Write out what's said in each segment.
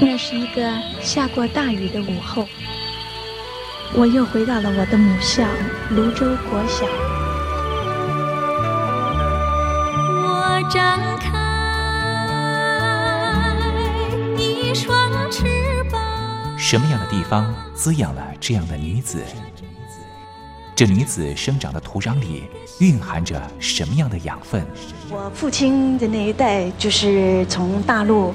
那是一个下过大雨的午后，我又回到了我的母校泸州国小。我张开一双翅膀。什么样的地方滋养了这样的女子？这女子生长的土壤里蕴含着什么样的养分？我父亲的那一代就是从大陆。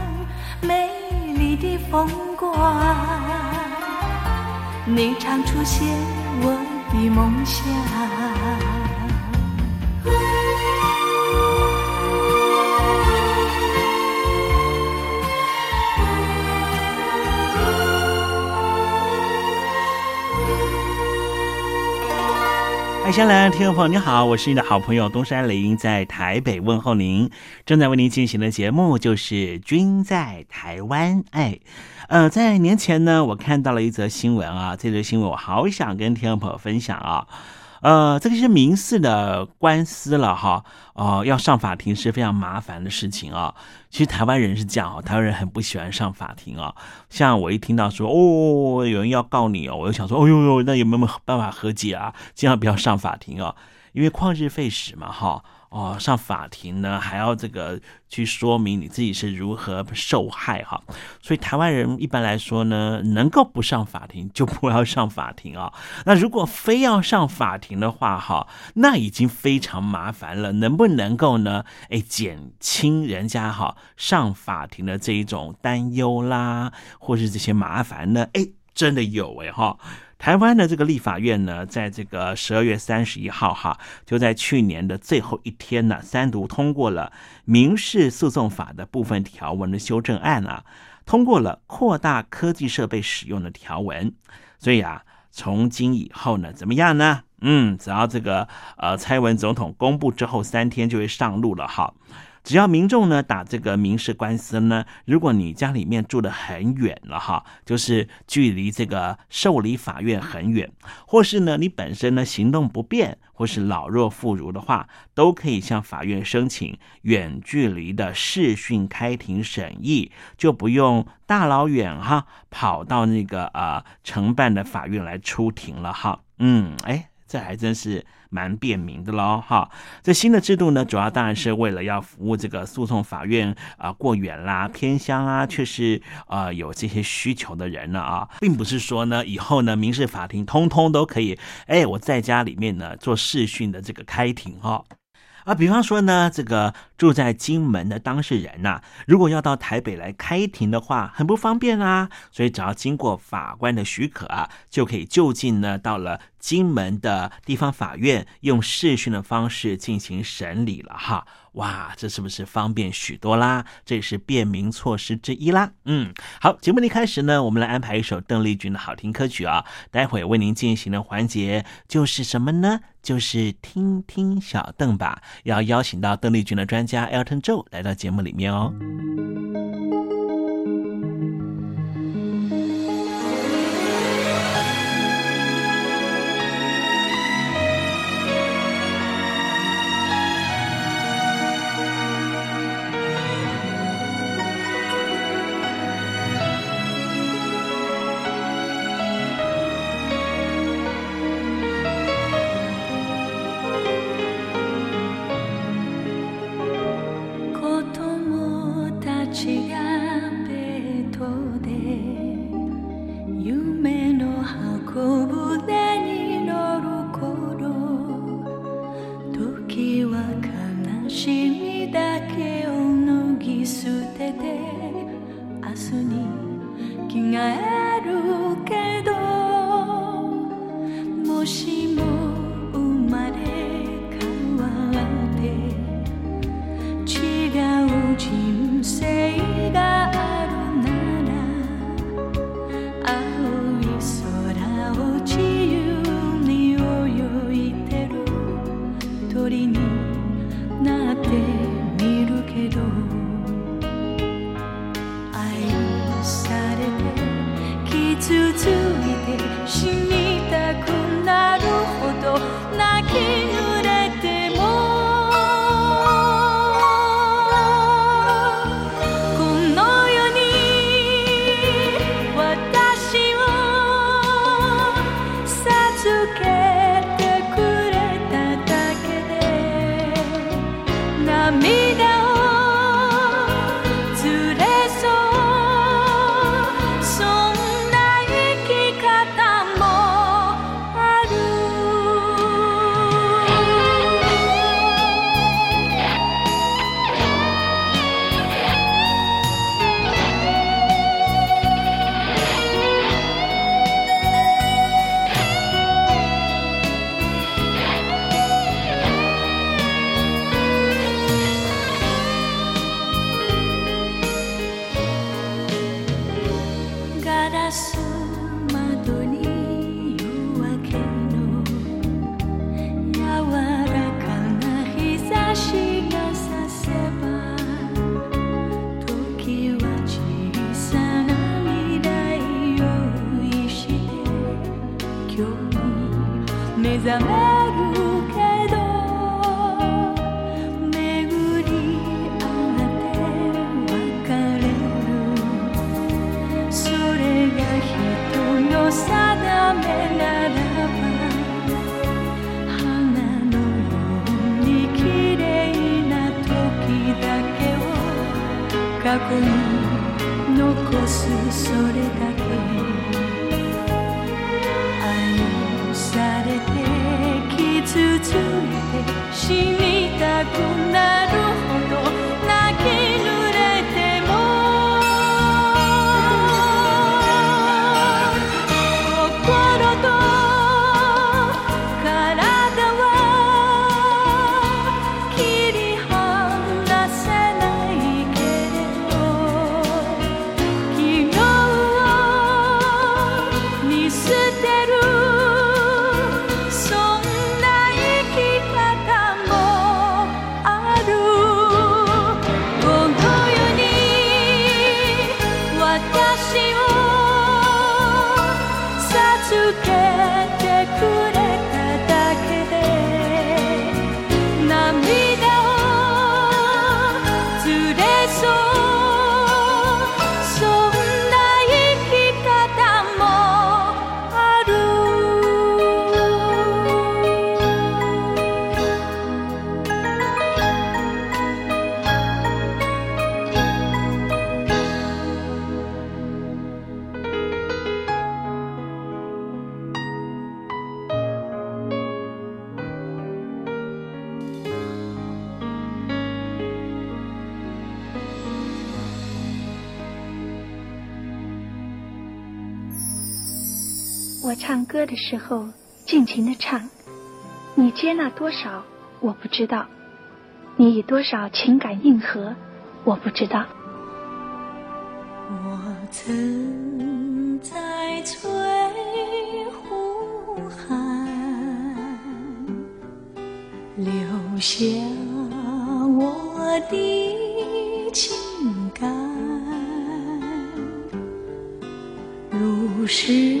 美丽的风光，你常出现我的梦乡乡。香兰听众朋友，你好，我是你的好朋友东山雷音，在台北问候您。正在为您进行的节目就是《君在台湾》。哎，呃，在年前呢，我看到了一则新闻啊，这则新闻我好想跟听众朋友分享啊。呃，这个是民事的官司了哈，哦，要上法庭是非常麻烦的事情啊。其实台湾人是这样哦，台湾人很不喜欢上法庭啊。像我一听到说哦，有人要告你哦，我就想说，哦呦呦，那有没有办法和解啊？尽量不要上法庭啊，因为旷日费时嘛，哈。哦上法庭呢，还要这个去说明你自己是如何受害哈，所以台湾人一般来说呢，能够不上法庭就不要上法庭啊。那如果非要上法庭的话哈，那已经非常麻烦了。能不能够呢？哎，减轻人家哈上法庭的这一种担忧啦，或是这些麻烦呢？哎，真的有哎哈。台湾的这个立法院呢，在这个十二月三十一号，哈，就在去年的最后一天呢，三读通过了民事诉讼法的部分条文的修正案啊，通过了扩大科技设备使用的条文。所以啊，从今以后呢，怎么样呢？嗯，只要这个呃，蔡文总统公布之后三天就会上路了，哈。只要民众呢打这个民事官司呢，如果你家里面住的很远了哈，就是距离这个受理法院很远，或是呢你本身呢行动不便，或是老弱妇孺的话，都可以向法院申请远距离的视讯开庭审议，就不用大老远哈跑到那个呃承办的法院来出庭了哈。嗯，哎。这还真是蛮便民的喽，哈！这新的制度呢，主要当然是为了要服务这个诉讼法院啊，过远啦、偏乡啊，却是啊有这些需求的人了啊，并不是说呢，以后呢，民事法庭通通都可以，哎，我在家里面呢做视讯的这个开庭哈。啊，比方说呢，这个住在金门的当事人呐，如果要到台北来开庭的话，很不方便啊。所以只要经过法官的许可啊，就可以就近呢到了金门的地方法院，用视讯的方式进行审理了哈。哇，这是不是方便许多啦？这是便民措施之一啦。嗯，好，节目一开始呢，我们来安排一首邓丽君的好听歌曲啊。待会为您进行的环节就是什么呢？就是听听小邓吧。要邀请到邓丽君的专辑家 Elton Joe 来到节目里面哦。覚める。けど巡り合って別れる。それが人の定めならば花のように綺麗な時だけを過去に残すそれだけ我唱歌的时候尽情的唱，你接纳多少我不知道，你以多少情感应和我不知道。我曾在翠湖畔留下我的情感，如诗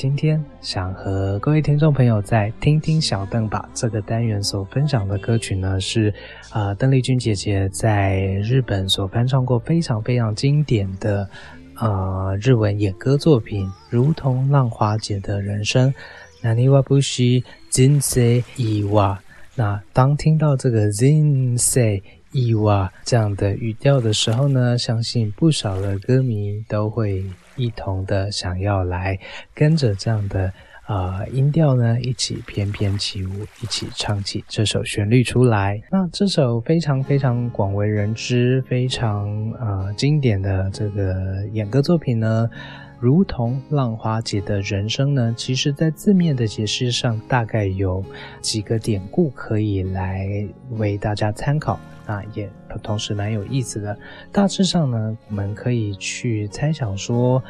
今天想和各位听众朋友在听听小邓吧这个单元所分享的歌曲呢，是呃邓丽君姐姐在日本所翻唱过非常非常经典的呃日文演歌作品《如同浪花姐的人生》。那你瓦布西金色伊瓦，那当听到这个金色伊瓦这样的语调的时候呢，相信不少的歌迷都会。一同的想要来跟着这样的呃音调呢，一起翩翩起舞，一起唱起这首旋律出来。那这首非常非常广为人知、非常呃经典的这个演歌作品呢，如同浪花姐的人生呢，其实在字面的解释上，大概有几个典故可以来为大家参考。那也同时蛮有意思的。大致上呢，我们可以去猜想说，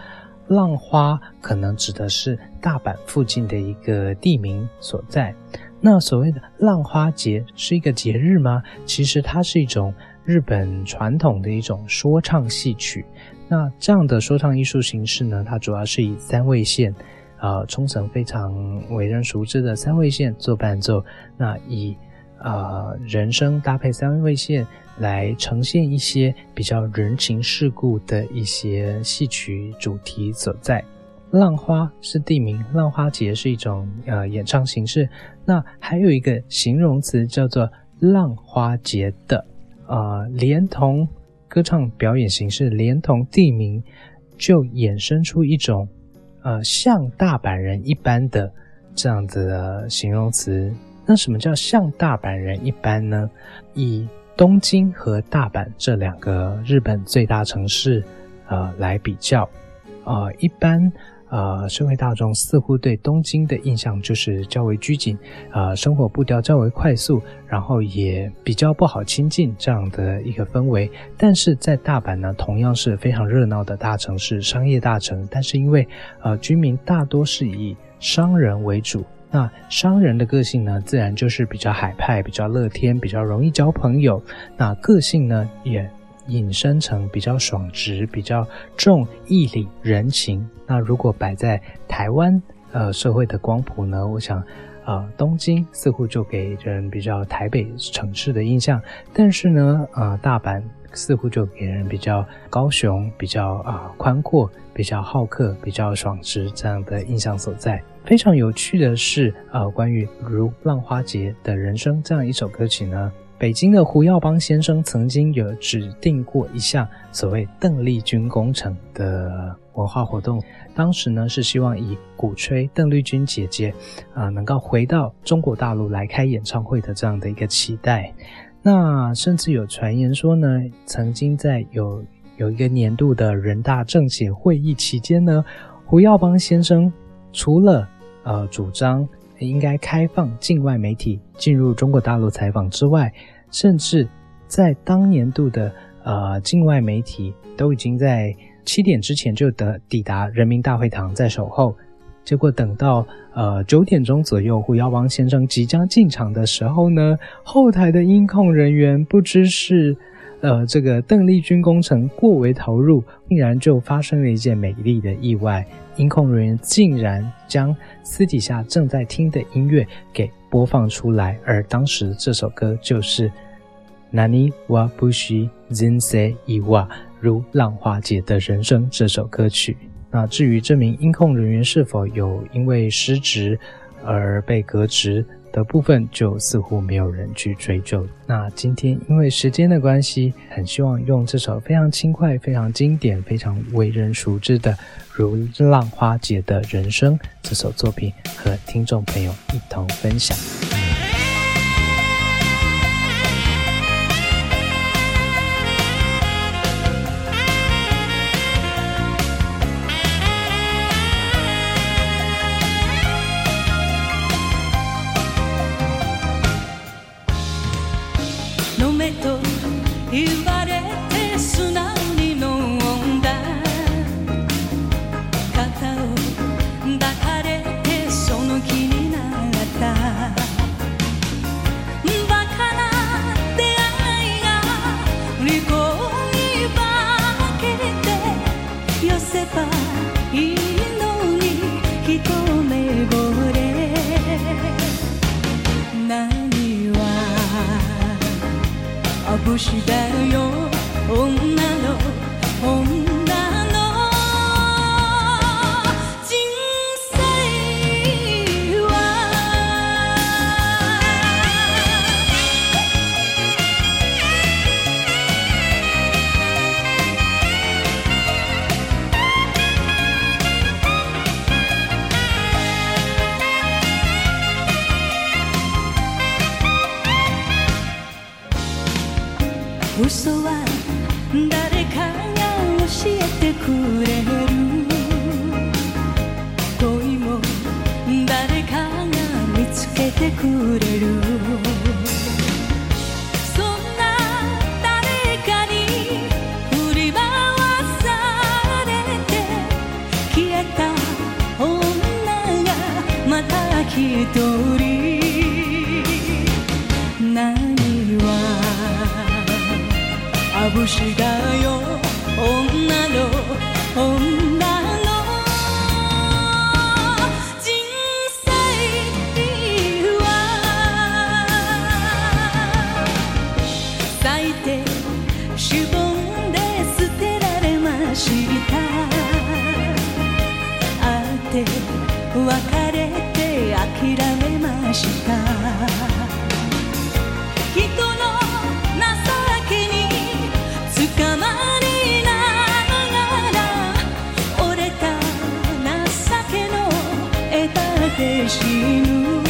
浪花可能指的是大阪附近的一个地名所在。那所谓的浪花节是一个节日吗？其实它是一种日本传统的一种说唱戏曲。那这样的说唱艺术形式呢，它主要是以三味线，呃，冲绳非常为人熟知的三味线做伴奏。那以呃，人声搭配三位线来呈现一些比较人情世故的一些戏曲主题所在。浪花是地名，浪花节是一种呃演唱形式。那还有一个形容词叫做浪花节的，呃，连同歌唱表演形式，连同地名，就衍生出一种呃像大阪人一般的这样子的形容词。那什么叫像大阪人一般呢？以东京和大阪这两个日本最大城市，呃来比较，呃，一般呃社会大众似乎对东京的印象就是较为拘谨，呃，生活步调较为快速，然后也比较不好亲近这样的一个氛围。但是在大阪呢，同样是非常热闹的大城市，商业大城，但是因为呃居民大多是以商人为主。那商人的个性呢，自然就是比较海派、比较乐天、比较容易交朋友。那个性呢，也引申成比较爽直、比较重义理、人情。那如果摆在台湾呃社会的光谱呢，我想，呃，东京似乎就给人比较台北城市的印象，但是呢，呃，大阪似乎就给人比较高雄、比较啊宽阔、比较好客、比较爽直这样的印象所在。非常有趣的是，呃，关于如浪花节的人生这样一首歌曲呢，北京的胡耀邦先生曾经有指定过一项所谓邓丽君工程的文化活动，当时呢是希望以鼓吹邓丽君姐姐啊能够回到中国大陆来开演唱会的这样的一个期待。那甚至有传言说呢，曾经在有有一个年度的人大政协会议期间呢，胡耀邦先生。除了呃主张应该开放境外媒体进入中国大陆采访之外，甚至在当年度的呃境外媒体都已经在七点之前就得抵达人民大会堂在守候，结果等到呃九点钟左右，胡耀邦先生即将进场的时候呢，后台的音控人员不知是呃这个邓丽君工程过为投入，竟然就发生了一件美丽的意外。音控人员竟然将私底下正在听的音乐给播放出来，而当时这首歌就是《Nani wa bushi zinse iwa》，如浪花姐的人生这首歌曲。那至于这名音控人员是否有因为失职而被革职？的部分就似乎没有人去追究。那今天因为时间的关系，很希望用这首非常轻快、非常经典、非常为人熟知的《如浪花姐的人生》这首作品，和听众朋友一同分享。时的拥けてくれる。そんな誰かに振り回されて消えた女がまた一人。何は眩しだよ女の女。的喜怒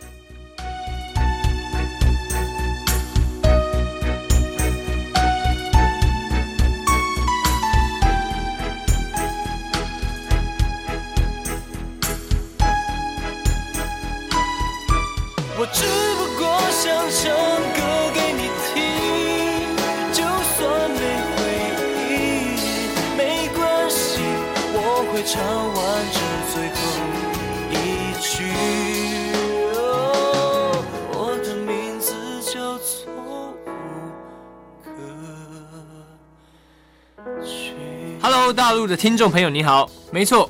我只不过想唱歌给你听，就算没回应，没关系，我会唱完这最后一句。我的名字叫做。Hello，大陆的听众朋友，你好，没错，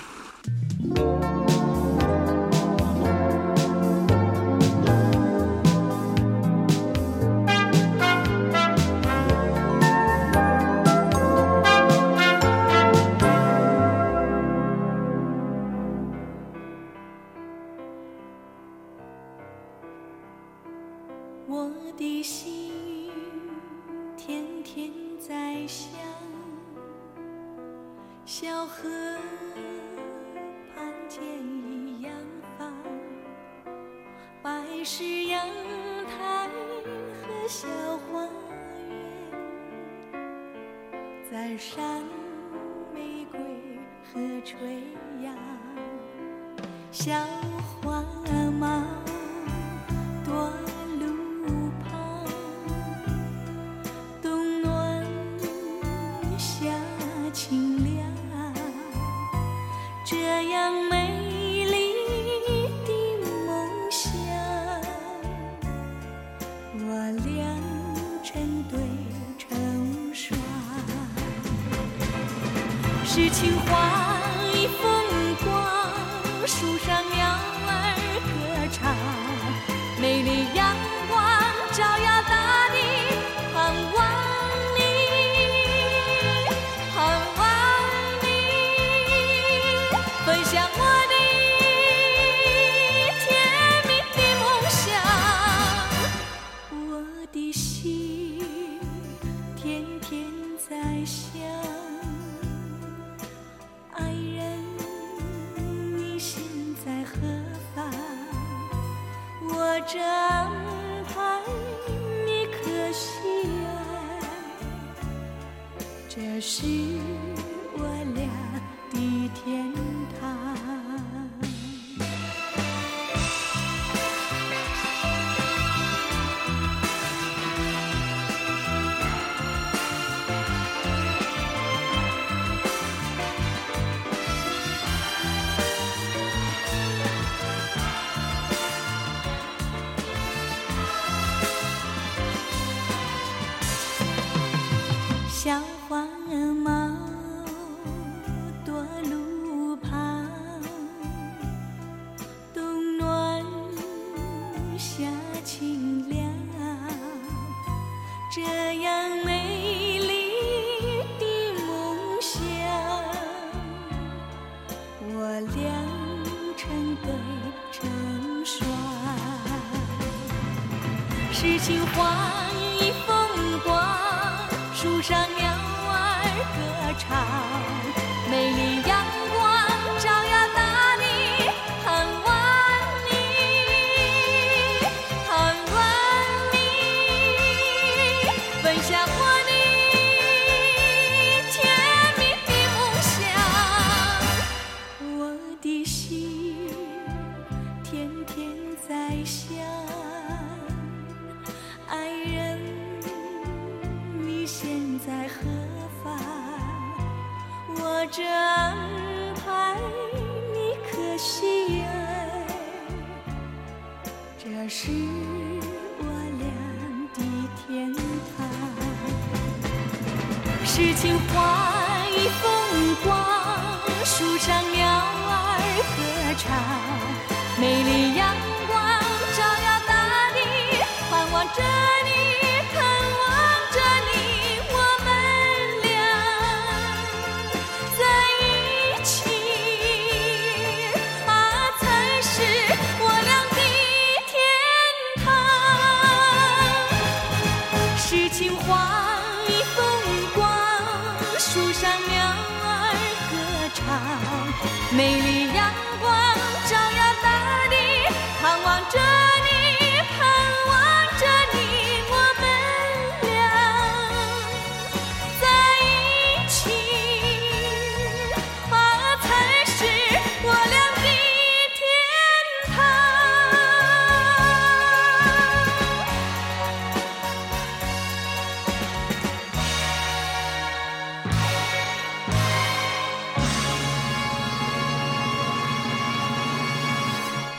我俩成对成双是情话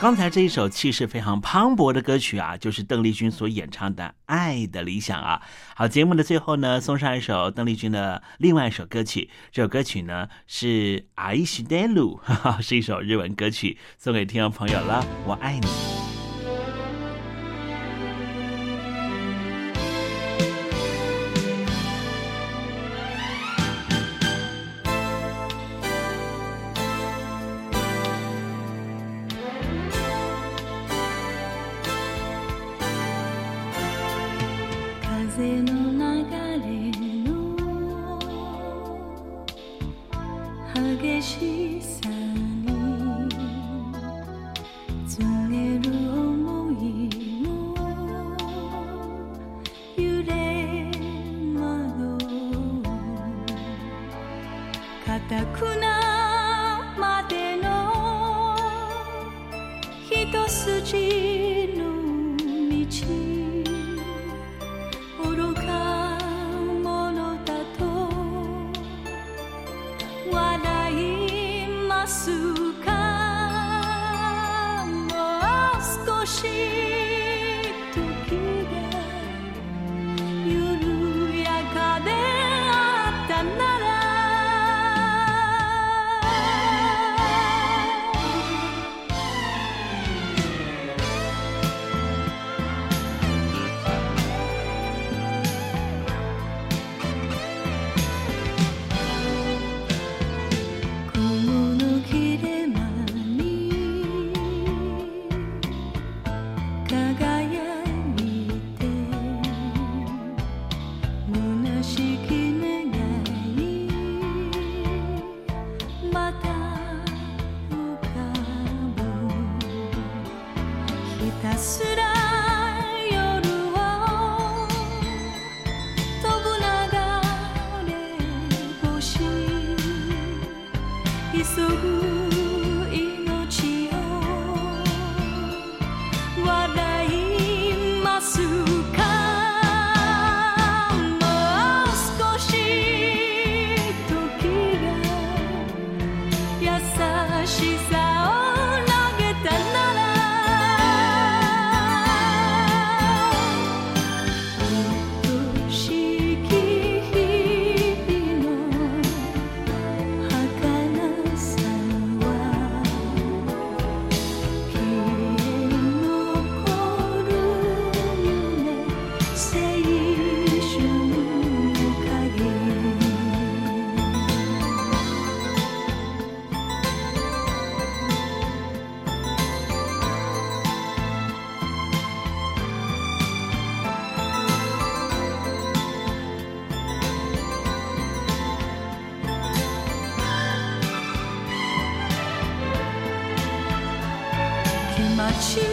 刚才这一首气势非常磅礴的歌曲啊，就是邓丽君所演唱的《爱的理想》啊。好，节目的最后呢，送上一首邓丽君的另外一首歌曲。这首歌曲呢是《爱しでる》，是一首日文歌曲，送给听众朋友了。我爱你。 一段四季。see. watching.